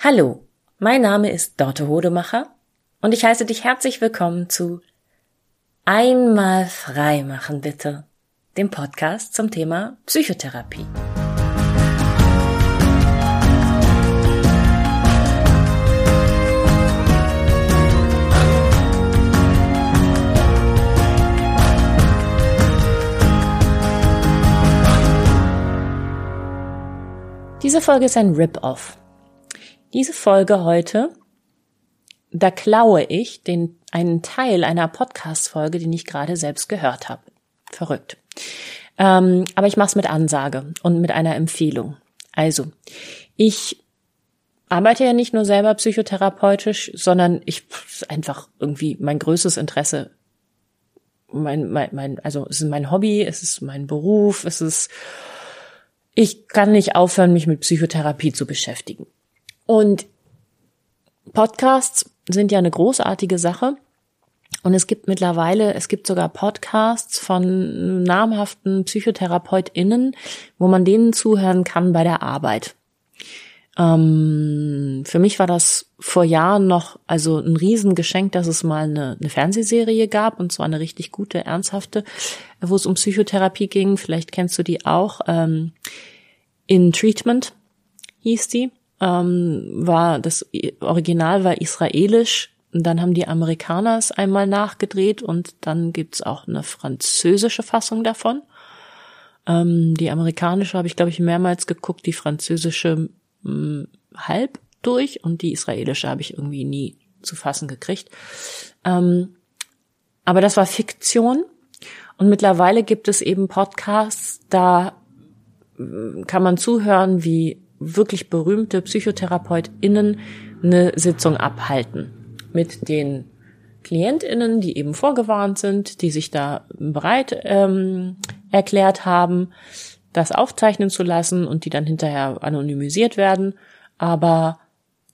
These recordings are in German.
Hallo, mein Name ist Dorte Hodemacher und ich heiße dich herzlich willkommen zu Einmal frei machen bitte, dem Podcast zum Thema Psychotherapie. Diese Folge ist ein Rip-Off. Diese Folge heute, da klaue ich den, einen Teil einer Podcast-Folge, den ich gerade selbst gehört habe. Verrückt. Ähm, aber ich mache es mit Ansage und mit einer Empfehlung. Also, ich arbeite ja nicht nur selber psychotherapeutisch, sondern ich einfach irgendwie mein größtes Interesse, mein, mein, mein, also es ist mein Hobby, es ist mein Beruf, es ist, ich kann nicht aufhören, mich mit Psychotherapie zu beschäftigen. Und Podcasts sind ja eine großartige Sache. Und es gibt mittlerweile, es gibt sogar Podcasts von namhaften PsychotherapeutInnen, wo man denen zuhören kann bei der Arbeit. Ähm, für mich war das vor Jahren noch also ein Riesengeschenk, dass es mal eine, eine Fernsehserie gab und zwar eine richtig gute, ernsthafte, wo es um Psychotherapie ging. Vielleicht kennst du die auch. Ähm, In Treatment hieß die ähm, war das Original war israelisch. Und dann haben die Amerikaner es einmal nachgedreht und dann gibt's auch eine französische Fassung davon. Ähm, die amerikanische habe ich, glaube ich, mehrmals geguckt, die französische mh, hm, halb durch und die israelische habe ich irgendwie nie zu fassen gekriegt. Ähm, aber das war Fiktion. Und mittlerweile gibt es eben Podcasts, da hm, kann man zuhören, wie wirklich berühmte PsychotherapeutInnen eine Sitzung abhalten mit den KlientInnen, die eben vorgewarnt sind, die sich da bereit ähm, erklärt haben, das aufzeichnen zu lassen und die dann hinterher anonymisiert werden. Aber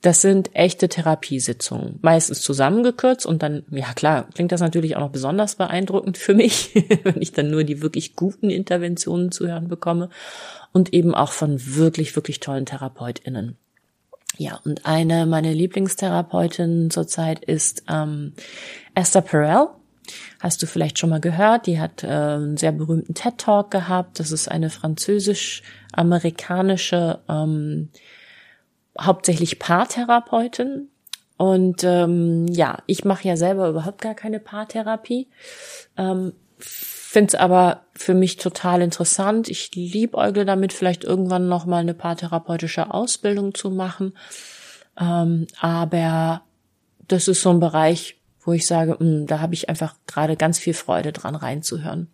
das sind echte Therapiesitzungen, meistens zusammengekürzt und dann, ja klar, klingt das natürlich auch noch besonders beeindruckend für mich, wenn ich dann nur die wirklich guten Interventionen zu hören bekomme und eben auch von wirklich, wirklich tollen TherapeutInnen. Ja, und eine meiner Lieblingstherapeutinnen zurzeit ist ähm, Esther Perel. Hast du vielleicht schon mal gehört? Die hat äh, einen sehr berühmten TED Talk gehabt. Das ist eine französisch-amerikanische, ähm, hauptsächlich Paartherapeutin. Und ähm, ja, ich mache ja selber überhaupt gar keine Paartherapie. Ähm, finde es aber für mich total interessant. Ich liebäugle damit, vielleicht irgendwann noch mal eine paartherapeutische Ausbildung zu machen. Ähm, aber das ist so ein Bereich, wo ich sage, mh, hm, da habe ich einfach gerade ganz viel Freude dran reinzuhören.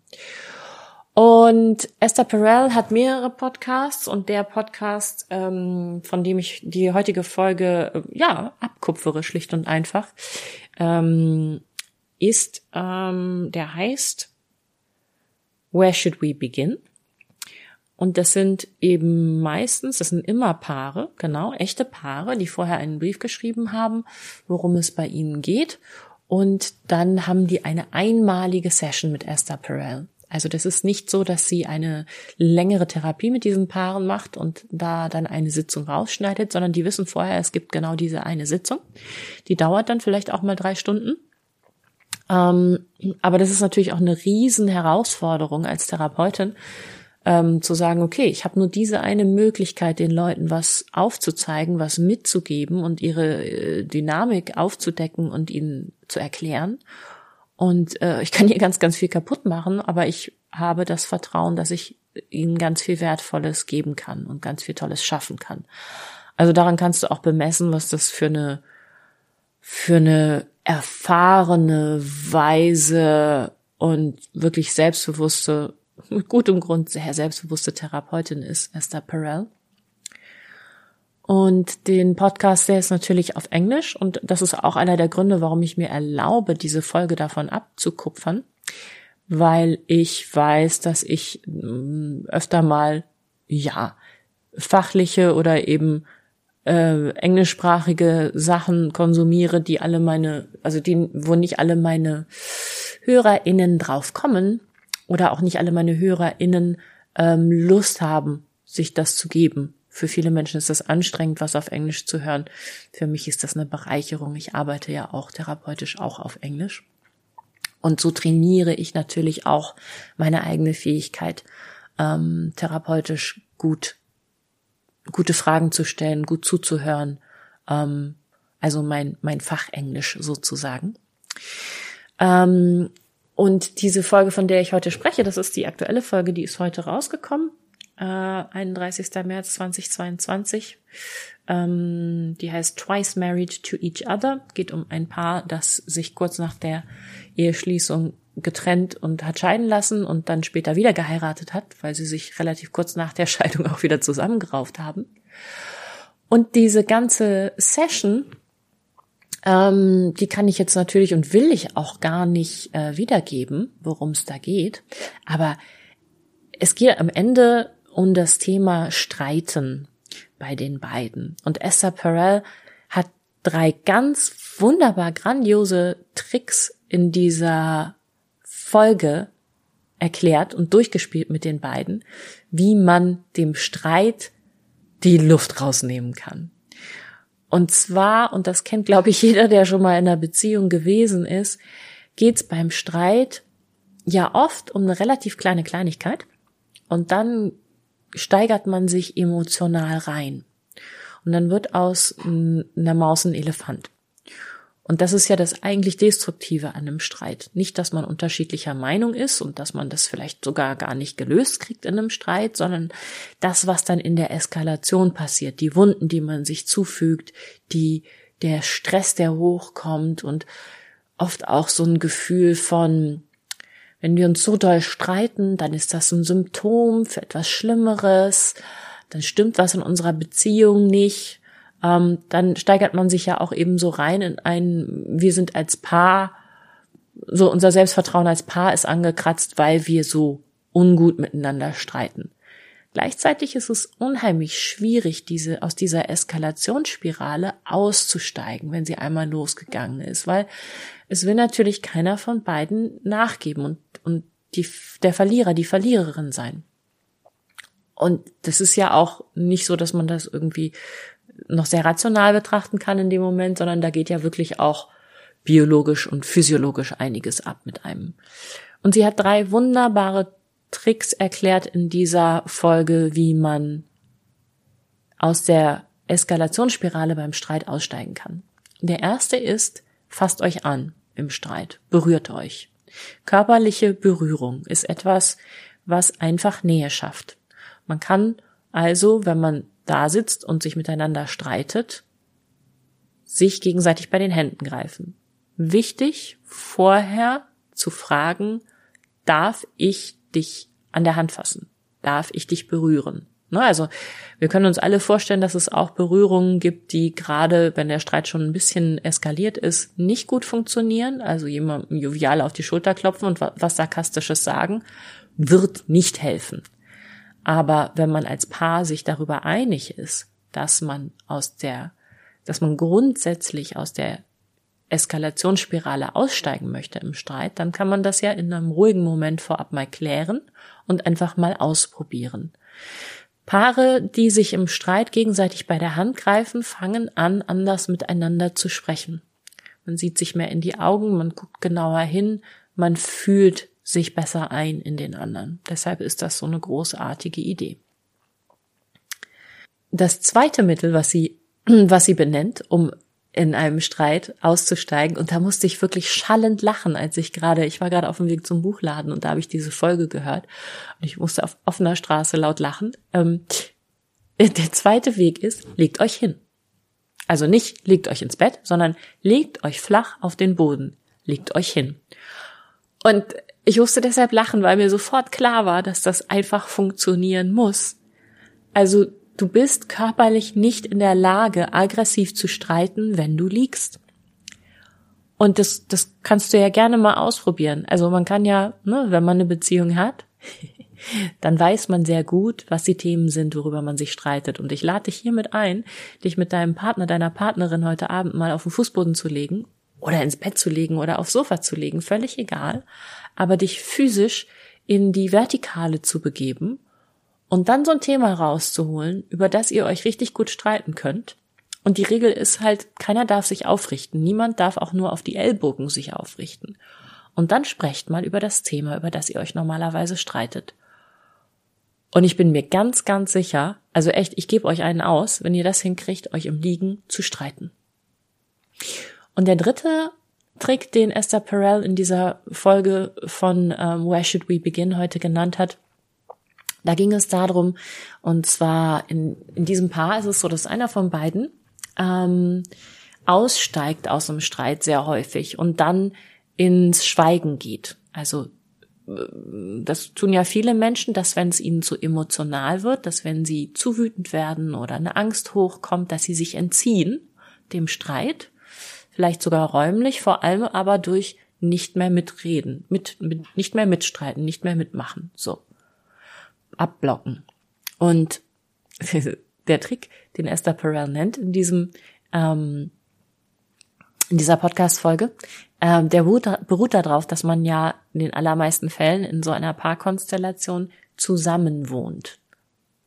Und Esther Perel hat mehrere Podcasts und der Podcast, ähm, von dem ich die heutige Folge äh, ja abkupfere, schlicht und einfach, ähm, ist, ähm, der heißt Where Should We Begin? Und das sind eben meistens, das sind immer Paare, genau, echte Paare, die vorher einen Brief geschrieben haben, worum es bei ihnen geht. Und dann haben die eine einmalige Session mit Esther Perel. Also das ist nicht so, dass sie eine längere Therapie mit diesen Paaren macht und da dann eine Sitzung rausschneidet, sondern die wissen vorher, es gibt genau diese eine Sitzung. Die dauert dann vielleicht auch mal drei Stunden. Ähm, aber das ist natürlich auch eine riesen Herausforderung als Therapeutin, ähm, zu sagen, okay, ich habe nur diese eine Möglichkeit, den Leuten was aufzuzeigen, was mitzugeben und ihre äh, Dynamik aufzudecken und ihnen zu erklären. Und äh, ich kann hier ganz, ganz viel kaputt machen, aber ich habe das Vertrauen, dass ich ihnen ganz viel Wertvolles geben kann und ganz viel Tolles schaffen kann. Also daran kannst du auch bemessen, was das für eine für eine erfahrene, weise und wirklich selbstbewusste, mit gutem Grund sehr selbstbewusste Therapeutin ist, Esther Perel. Und den Podcast, der ist natürlich auf Englisch. Und das ist auch einer der Gründe, warum ich mir erlaube, diese Folge davon abzukupfern, weil ich weiß, dass ich mm, öfter mal, ja, fachliche oder eben äh, englischsprachige Sachen konsumiere, die alle meine, also die, wo nicht alle meine HörerInnen drauf kommen oder auch nicht alle meine HörerInnen ähm, Lust haben, sich das zu geben Für viele Menschen ist das anstrengend, was auf Englisch zu hören. Für mich ist das eine Bereicherung. Ich arbeite ja auch therapeutisch auch auf Englisch. Und so trainiere ich natürlich auch meine eigene Fähigkeit, ähm, therapeutisch gut, gute Fragen zu stellen, gut zuzuhören. Ähm, also mein, mein Fachenglisch sozusagen. Ähm, und diese Folge, von der ich heute spreche, das ist die aktuelle Folge, die ist heute rausgekommen. Äh, 31. März 2022. Ähm, die heißt Twice Married to Each Other. Geht um ein Paar, das sich kurz nach der Eheschließung getrennt und hat scheiden lassen und dann später wieder geheiratet hat, weil sie sich relativ kurz nach der Scheidung auch wieder zusammengerauft haben. Und diese ganze Session, ähm, die kann ich jetzt natürlich und will ich auch gar nicht äh, wiedergeben, worum es da geht. Aber es geht am Ende um das Thema Streiten bei den beiden. Und Esther Perel hat drei ganz wunderbar grandiose Tricks in dieser Folge erklärt und durchgespielt mit den beiden, wie man dem Streit die Luft rausnehmen kann. Und zwar, und das kennt, glaube ich, jeder, der schon mal in einer Beziehung gewesen ist, geht's beim Streit ja oft um eine relativ kleine Kleinigkeit und dann steigert man sich emotional rein. Und dann wird aus einer Maus ein Elefant. Und das ist ja das eigentlich Destruktive an einem Streit. Nicht, dass man unterschiedlicher Meinung ist und dass man das vielleicht sogar gar nicht gelöst kriegt in einem Streit, sondern das, was dann in der Eskalation passiert, die Wunden, die man sich zufügt, die, der Stress, der hochkommt und oft auch so ein Gefühl von, wenn wir uns so doll streiten, dann ist das ein Symptom für etwas Schlimmeres, dann stimmt was in unserer Beziehung nicht. Ähm, dann steigert man sich ja auch eben so rein in ein, wir sind als Paar, so unser Selbstvertrauen als Paar ist angekratzt, weil wir so ungut miteinander streiten. Gleichzeitig ist es unheimlich schwierig, diese, aus dieser Eskalationsspirale auszusteigen, wenn sie einmal losgegangen ist, weil es will natürlich keiner von beiden nachgeben und, und die, der Verlierer, die Verliererin sein. Und das ist ja auch nicht so, dass man das irgendwie noch sehr rational betrachten kann in dem Moment, sondern da geht ja wirklich auch biologisch und physiologisch einiges ab mit einem. Und sie hat drei wunderbare Tricks erklärt in dieser Folge, wie man aus der Eskalationsspirale beim Streit aussteigen kann. Der erste ist, fasst euch an im Streit, berührt euch. Körperliche Berührung ist etwas, was einfach Nähe schafft. Man kann also, wenn man da sitzt und sich miteinander streitet, sich gegenseitig bei den Händen greifen. Wichtig, vorher zu fragen, darf ich dich an der Hand fassen? Darf ich dich berühren? Ne, also wir können uns alle vorstellen, dass es auch Berührungen gibt, die gerade, wenn der Streit schon ein bisschen eskaliert ist, nicht gut funktionieren. Also jemandem jovial auf die Schulter klopfen und was sarkastisches sagen, wird nicht helfen. Aber wenn man als Paar sich darüber einig ist, dass man aus der, dass man grundsätzlich aus der Eskalationsspirale aussteigen möchte im Streit, dann kann man das ja in einem ruhigen Moment vorab mal klären und einfach mal ausprobieren. Paare, die sich im Streit gegenseitig bei der Hand greifen, fangen an, anders miteinander zu sprechen. Man sieht sich mehr in die Augen, man guckt genauer hin, man fühlt sich besser ein in den anderen. Deshalb ist das so eine großartige Idee. Das zweite Mittel, was sie, was sie benennt, um in einem Streit auszusteigen. Und da musste ich wirklich schallend lachen, als ich gerade, ich war gerade auf dem Weg zum Buchladen und da habe ich diese Folge gehört und ich musste auf offener Straße laut lachen. Ähm, der zweite Weg ist, legt euch hin. Also nicht legt euch ins Bett, sondern legt euch flach auf den Boden. Legt euch hin. Und ich musste deshalb lachen, weil mir sofort klar war, dass das einfach funktionieren muss. Also du bist körperlich nicht in der Lage, aggressiv zu streiten, wenn du liegst. Und das, das kannst du ja gerne mal ausprobieren. Also man kann ja, ne, wenn man eine Beziehung hat, dann weiß man sehr gut, was die Themen sind, worüber man sich streitet. Und ich lade dich hiermit ein, dich mit deinem Partner, deiner Partnerin heute Abend mal auf den Fußboden zu legen oder ins Bett zu legen oder aufs Sofa zu legen, völlig egal aber dich physisch in die Vertikale zu begeben Und dann so ein Thema rauszuholen, über das ihr euch richtig gut streiten könnt. Und die Regel ist halt, keiner darf sich aufrichten. Niemand darf auch nur auf die Ellbogen sich aufrichten. Und dann sprecht mal über das Thema, über das ihr euch normalerweise streitet. Und ich bin mir ganz, ganz sicher, also echt, ich gebe euch einen aus, wenn ihr das hinkriegt, euch im Liegen zu streiten. Und der dritte Trick, den Esther Perel in dieser Folge von ähm, Where Should We Begin heute genannt hat, da ging es darum, und zwar in, in diesem Paar ist es so, dass einer von beiden ähm, aussteigt aus dem Streit sehr häufig und dann ins Schweigen geht. Also das tun ja viele Menschen, dass wenn es ihnen zu emotional wird, dass wenn sie zu wütend werden oder eine Angst hochkommt, dass sie sich entziehen dem Streit, vielleicht sogar räumlich, vor allem aber durch nicht mehr mitreden, mit, mit nicht mehr mitstreiten, nicht mehr mitmachen, so abblocken. Und der Trick, den Esther Perel nennt in diesem ähm, in dieser Podcast-Folge, ähm, der beruht, beruht darauf, dass man ja in den allermeisten Fällen in so einer Paarkonstellation zusammen wohnt.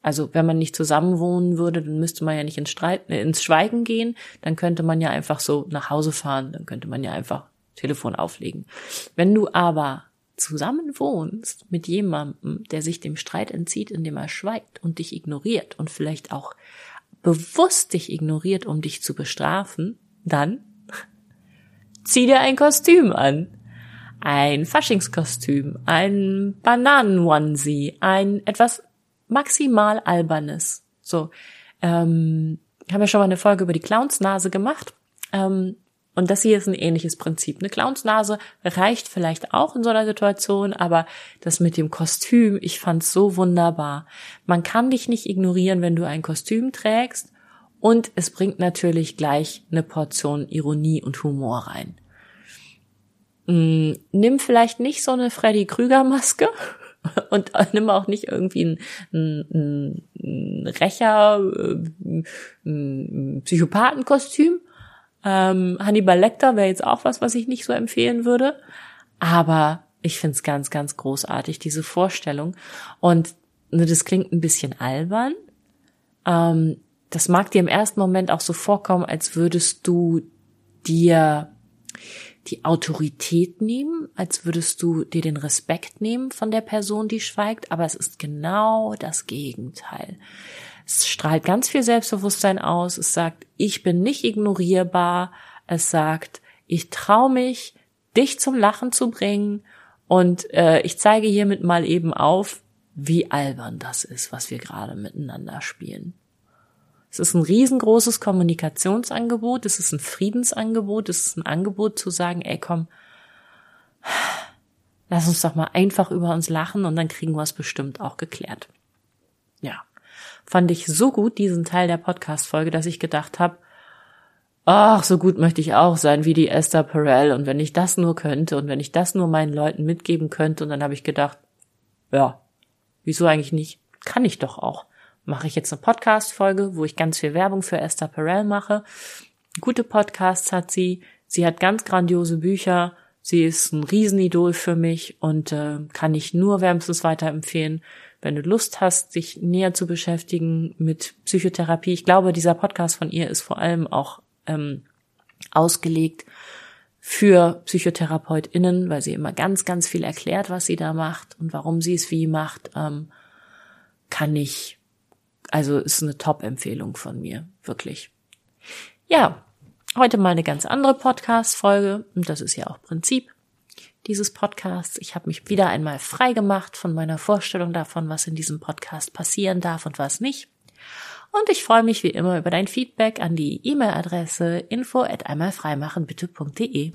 Also wenn man nicht zusammen wohnen würde, dann müsste man ja nicht ins, Streit, äh, ins Schweigen gehen, dann könnte man ja einfach so nach Hause fahren, dann könnte man ja einfach Telefon auflegen. Wenn du aber zusammen wohnst mit jemandem, der sich dem Streit entzieht, indem er schweigt und dich ignoriert und vielleicht auch bewusst dich ignoriert, um dich zu bestrafen, dann zieh dir ein Kostüm an. Ein Faschingskostüm, ein Bananen-Onesie, ein etwas maximal albernes. So, ähm, haben wir schon mal eine Folge über die Clownsnase gemacht. Ähm, und das hier ist ein ähnliches Prinzip. Eine Clownsnase reicht vielleicht auch in so einer Situation, aber das mit dem Kostüm, ich fand's so wunderbar. Man kann dich nicht ignorieren, wenn du ein Kostüm trägst und es bringt natürlich gleich eine Portion Ironie und Humor rein. Mm, nimm vielleicht nicht so eine Freddy Krüger Maske und nimm auch nicht irgendwie ein, ein, ein Rächer, äh, ein Psychopathenkostüm. Ähm, Hannibal Lecter wäre jetzt auch was, was ich nicht so empfehlen würde. Aber ich find's ganz, ganz großartig, diese Vorstellung. Und ne, das klingt ein bisschen albern. Ähm, das mag dir im ersten Moment auch so vorkommen, als würdest du dir die Autorität nehmen, als würdest du dir den Respekt nehmen von der Person, die schweigt, aber es ist genau das Gegenteil. Es strahlt ganz viel Selbstbewusstsein aus, es sagt, ich bin nicht ignorierbar, es sagt, ich traue mich, dich zum Lachen zu bringen. Und äh, ich zeige hiermit mal eben auf, wie albern das ist, was wir gerade miteinander spielen. Es ist ein riesengroßes Kommunikationsangebot, es ist ein Friedensangebot, es ist ein Angebot zu sagen, ey komm, lass uns doch mal einfach über uns lachen und dann kriegen wir es bestimmt auch geklärt. Ja, fand ich so gut diesen Teil der Podcast-Folge, dass ich gedacht habe, ach, so gut möchte ich auch sein wie die Esther Perel und wenn ich das nur könnte und wenn ich das nur meinen Leuten mitgeben könnte und dann habe ich gedacht, ja, wieso eigentlich nicht? Kann ich doch auch mache ich jetzt eine Podcast-Folge, wo ich ganz viel Werbung für Esther Perel mache. Gute Podcasts hat sie. Sie hat ganz grandiose Bücher. Sie ist ein Riesenidol für mich und äh, kann ich nur wärmstens weiterempfehlen. Wenn du Lust hast, dich näher zu beschäftigen mit Psychotherapie. Ich glaube, dieser Podcast von ihr ist vor allem auch ähm, ausgelegt für PsychotherapeutInnen, weil sie immer ganz, ganz viel erklärt, was sie da macht und warum sie es wie macht, ähm, kann ich also ist eine Top-Empfehlung von mir, wirklich. Ja, heute mal eine ganz andere Podcast-Folge und das ist ja auch Prinzip dieses Podcasts. Ich habe mich wieder einmal frei gemacht von meiner Vorstellung davon, was in diesem Podcast passieren darf und was nicht. Und ich freue mich wie immer über dein Feedback an die E-Mail-Adresse info at einmalfreimachenbitte.de.